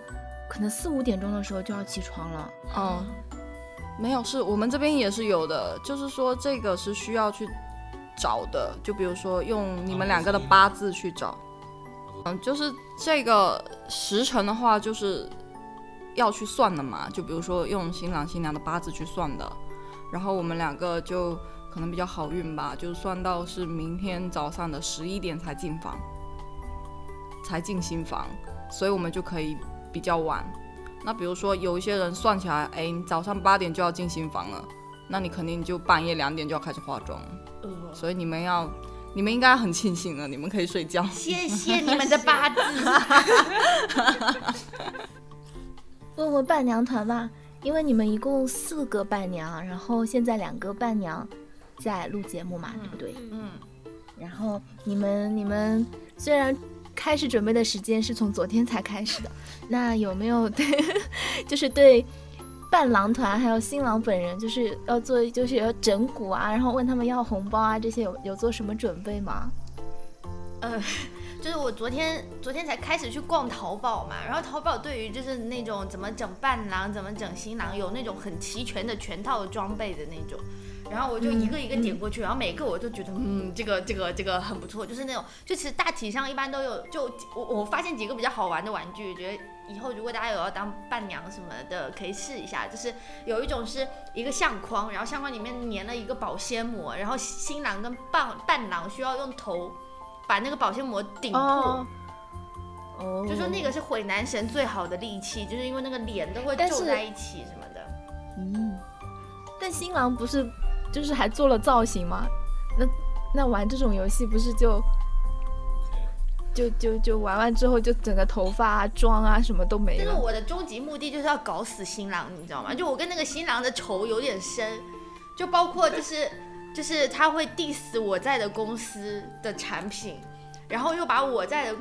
可能四五点钟的时候就要起床了。嗯，没有，是我们这边也是有的，就是说这个是需要去找的，就比如说用你们两个的八字去找。嗯，就是这个时辰的话，就是要去算的嘛，就比如说用新郎新娘的八字去算的，然后我们两个就可能比较好运吧，就算到是明天早上的十一点才进房，才进新房，所以我们就可以比较晚。那比如说有一些人算起来，哎，你早上八点就要进新房了，那你肯定就半夜两点就要开始化妆，呃，所以你们要，你们应该很庆幸了，你们可以睡觉。谢谢你们的八字。问问伴娘团吧，因为你们一共四个伴娘，然后现在两个伴娘在录节目嘛，对不对？嗯，然后你们你们虽然开始准备的时间是从昨天才开始的，那有没有对，就是对伴郎团还有新郎本人，就是要做就是要整蛊啊，然后问他们要红包啊，这些有有做什么准备吗？呃，就是我昨天昨天才开始去逛淘宝嘛，然后淘宝对于就是那种怎么整伴郎、怎么整新郎，有那种很齐全的全套装备的那种。然后我就一个一个点过去，然后每个我都觉得，嗯，这个这个这个很不错，就是那种，就其实大体上一般都有，就我我发现几个比较好玩的玩具，觉得以后如果大家有要当伴娘什么的，可以试一下。就是有一种是一个相框，然后相框里面粘了一个保鲜膜，然后新郎跟伴伴郎需要用头把那个保鲜膜顶破。哦，哦就说那个是毁男神最好的利器，就是因为那个脸都会皱在一起什么的。嗯，但新郎不是就是还做了造型吗？那那玩这种游戏不是就就就就玩完之后就整个头发啊、妆啊什么都没了？但是我的终极目的就是要搞死新郎，你知道吗？就我跟那个新郎的仇有点深，就包括就是就是他会 diss 我在的公司的产品，然后又把我在的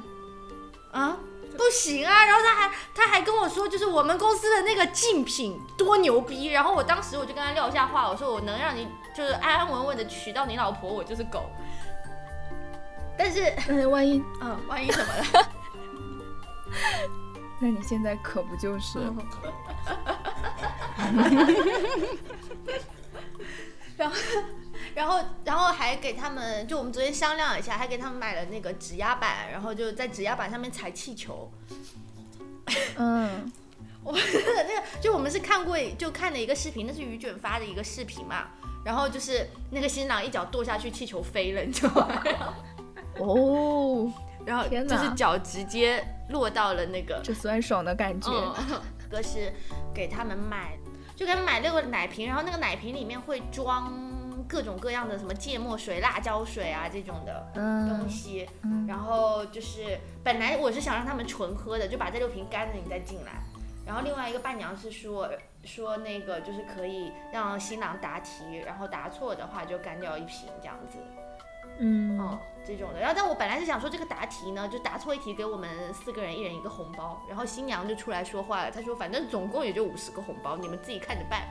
啊。不行啊！然后他还他还跟我说，就是我们公司的那个竞品多牛逼。然后我当时我就跟他撂下话，我说我能让你就是安安稳稳的娶到你老婆，我就是狗。但是，那万一嗯，万一怎么了？那你现在可不就是？然后，然后然后还给他们，就我们昨天商量了一下，还给他们买了那个指压板，然后就在指压板上面踩气球。嗯，我们那个，就我们是看过，就看了一个视频，那是于卷发的一个视频嘛。然后就是那个新郎一脚跺下去，气球飞了，你知道吗？哦，然后就是脚直接落到了那个这酸爽的感觉。嗯，哥是给他们买，就给他们买六个奶瓶，然后那个奶瓶里面会装各种各样的什么芥末水、辣椒水啊这种的东嗯西。嗯然后就是本来我是想让他们纯喝的，就把这六瓶干的你再进来。然后另外一个伴娘是说说那个就是可以让新郎答题，然后答错的话就干掉一瓶这样子。嗯哦，这种的。然后，但我本来是想说这个答题呢，就答错一题给我们四个人一人一个红包。然后新娘就出来说话了，她说反正总共也就五十个红包，你们自己看着办，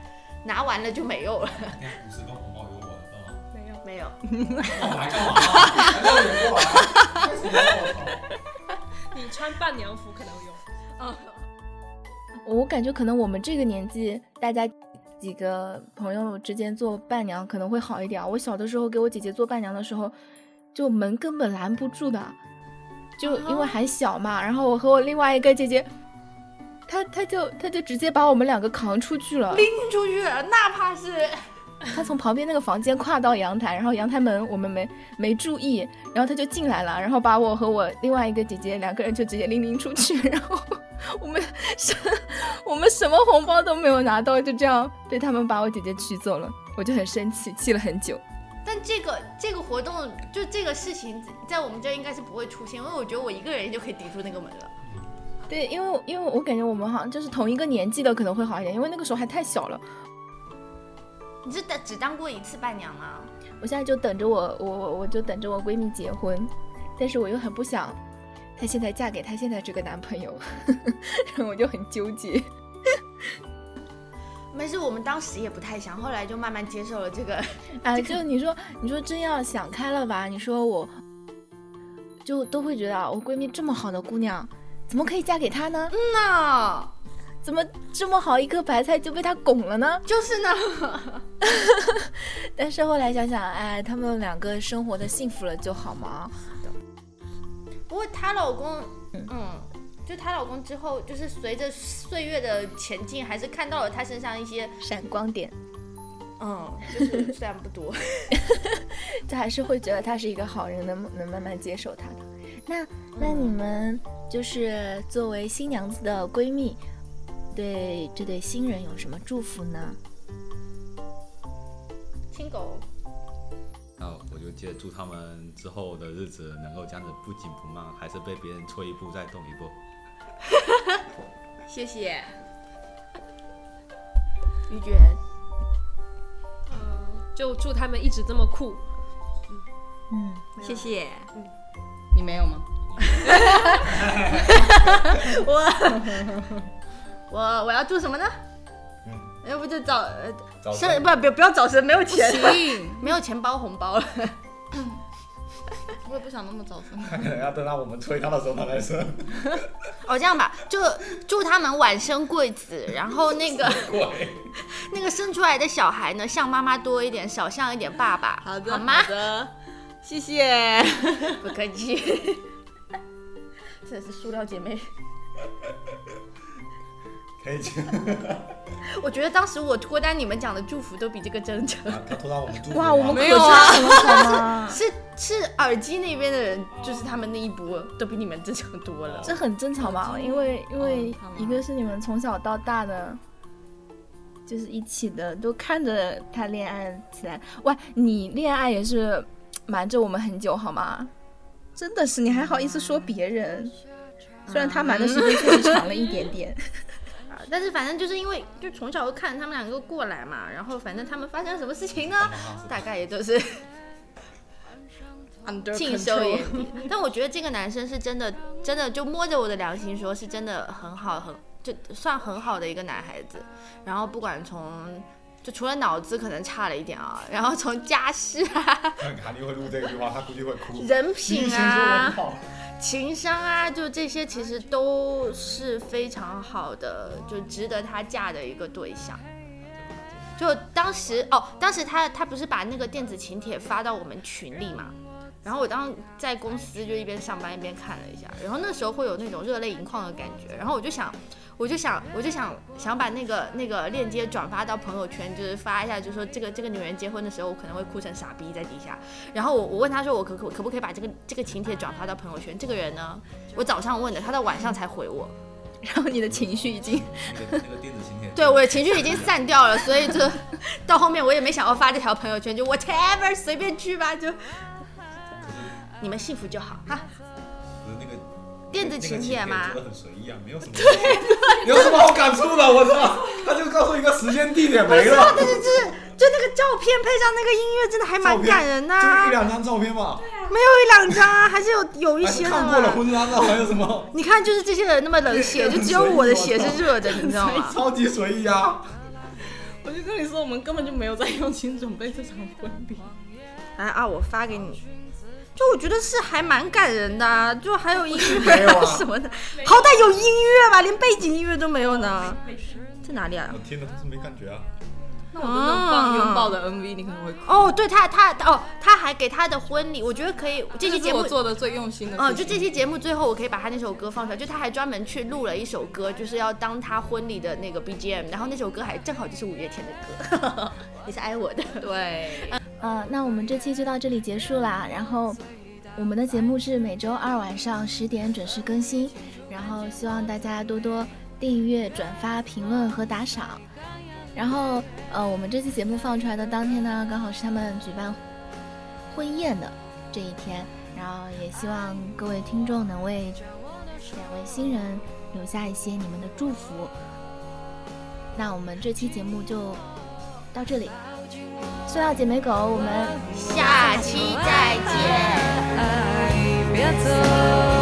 拿完了就没有了。那 五十个红包有我的份吗？没有，没有，那我来干嘛？你穿伴娘服可能有。我感觉可能我们这个年纪，大家几个朋友之间做伴娘可能会好一点啊。我小的时候给我姐姐做伴娘的时候，就门根本拦不住的，就因为还小嘛。然后我和我另外一个姐姐，她她就她就直接把我们两个扛出去了。拎出去了，哪怕是她从旁边那个房间跨到阳台，然后阳台门我们没没注意，然后她就进来了，然后把我和我另外一个姐姐两个人就直接拎拎出去，然后我们什我们什么红包都没有拿到，就这样被他们把我姐姐娶走了，我就很生气，气了很久。但这个这个活动就这个事情，在我们这应该是不会出现，因为我觉得我一个人就可以抵住那个门了。对，因为因为我感觉我们好像就是同一个年纪的可能会好一点，因为那个时候还太小了。你是只当过一次伴娘吗？我现在就等着我我我我就等着我闺蜜结婚，但是我又很不想她现在嫁给她现在这个男朋友，然后我就很纠结。没事，我们当时也不太想，后来就慢慢接受了这个。啊，就你说你说真要想开了吧，你说我就都会觉得啊我闺蜜这么好的姑娘，怎么可以嫁给他呢？嗯呐，怎么这么好一颗白菜就被他拱了呢？就是呢。但是后来想想，哎，他们两个生活的幸福了就好嘛。不过她老公，嗯，就她老公之后，就是随着岁月的前进，还是看到了她身上一些，闪光点，嗯，就是虽然不多，就还是会觉得他是一个好人，能能慢慢接受他的。那那你们就是作为新娘子的闺蜜，对这对新人有什么祝福呢？亲狗，那我就借祝他们之后的日子能够这样子不紧不慢，还是被别人催一步再动一步。谢谢。于娟，嗯，就祝他们一直这么酷。嗯，谢谢。嗯你没有吗？我 我要祝什么呢？要不就找生不不不要找神，没有钱，没有钱包红包了。我也不想那么早生。可能要等到我们催他的时候他才生。哦，这样吧，就祝他们晚生贵子，然后那个那个生出来的小孩呢，像妈妈多一点，少像一点爸爸，好的，好吗？的，谢谢。不客气。真的是塑料姐妹。可以讲。我觉得当时我脱单，你们讲的祝福都比这个真诚。他脱单我们住。哇，我们可没有啊？是 是，耳机那边的人，就是他们那一波都比你们真诚多了。这很正常吧？因为因为一个是你们从小到大的，就是一起的，都看着他恋爱起来。喂，你恋爱也是瞒着我们很久好吗？真的是，你还好意思说别人？虽然他瞒的时间确实长了一点点。啊但是反正就是因为就从小就看他们两个过来嘛，然后反正他们发生什么事情呢，大概也都是尽收眼底。但我觉得这个男生是真的，真的就摸着我的良心说，是真的很好，很就算很好的一个男孩子。然后不管从就除了脑子可能差了一点啊，然后从家世啊、他肯定会录这句话，他估计会哭。人品啊、情商啊，就这些其实都是非常好的，就值得她嫁的一个对象。就当时哦，当时他他不是把那个电子请帖发到我们群里嘛，然后我当在公司就一边上班一边看了一下，然后那时候会有那种热泪盈眶的感觉，然后我就想，我就想，我就想想把那个那个链接转发到朋友圈，就是发一下，就说这个这个女人结婚的时候，我可能会哭成傻逼在底下，然后我我问他说我可可可不可以把这个这个请帖转发到朋友圈？这个人呢，我早上问的，他到晚上才回我。然后你的情绪已经那个那个电子请帖，对我的情绪已经散掉了，所以就 到后面我也没想要发这条朋友圈，就 whatever 随便去吧，就你们幸福就好哈。不是那个电子请帖嘛做的很随意啊，没有什么。有什么好感触的？我操！他就告诉一个时间地点没了，但是就是就那个照片配上那个音乐，真的还蛮感人的、就啊一。两张照片嘛。没有一两张啊，还是有有一些的是看过了嘛。婚纱照，还有什么？你看，就是这些人那么冷血，就只有我的血是热的，你知道吗？超级随意啊！我就跟你说，我们根本就没有在用心准备这场婚礼。来啊，我发给你。就我觉得是还蛮感人的、啊，就还有音乐 什么的，好歹有音乐吧，连背景音乐都没有呢。在哪里啊我？听的，但是没感觉啊。那我都能放拥抱的 MV，你可能会哭。哦，对他他哦，他还给他的婚礼，我觉得可以。这期节目这是我做的最用心的。哦，就这期节目最后，我可以把他那首歌放出来。就他还专门去录了一首歌，就是要当他婚礼的那个 BGM，然后那首歌还正好就是五月天的歌，也是爱我的。对，呃，那我们这期就到这里结束啦。然后我们的节目是每周二晚上十点准时更新。然后希望大家多多订阅、转发、评论和打赏。然后，呃，我们这期节目放出来的当天呢，刚好是他们举办婚宴的这一天，然后也希望各位听众能为两位新人留下一些你们的祝福。那我们这期节目就到这里，塑料姐妹狗，我们下期再见。爱别走。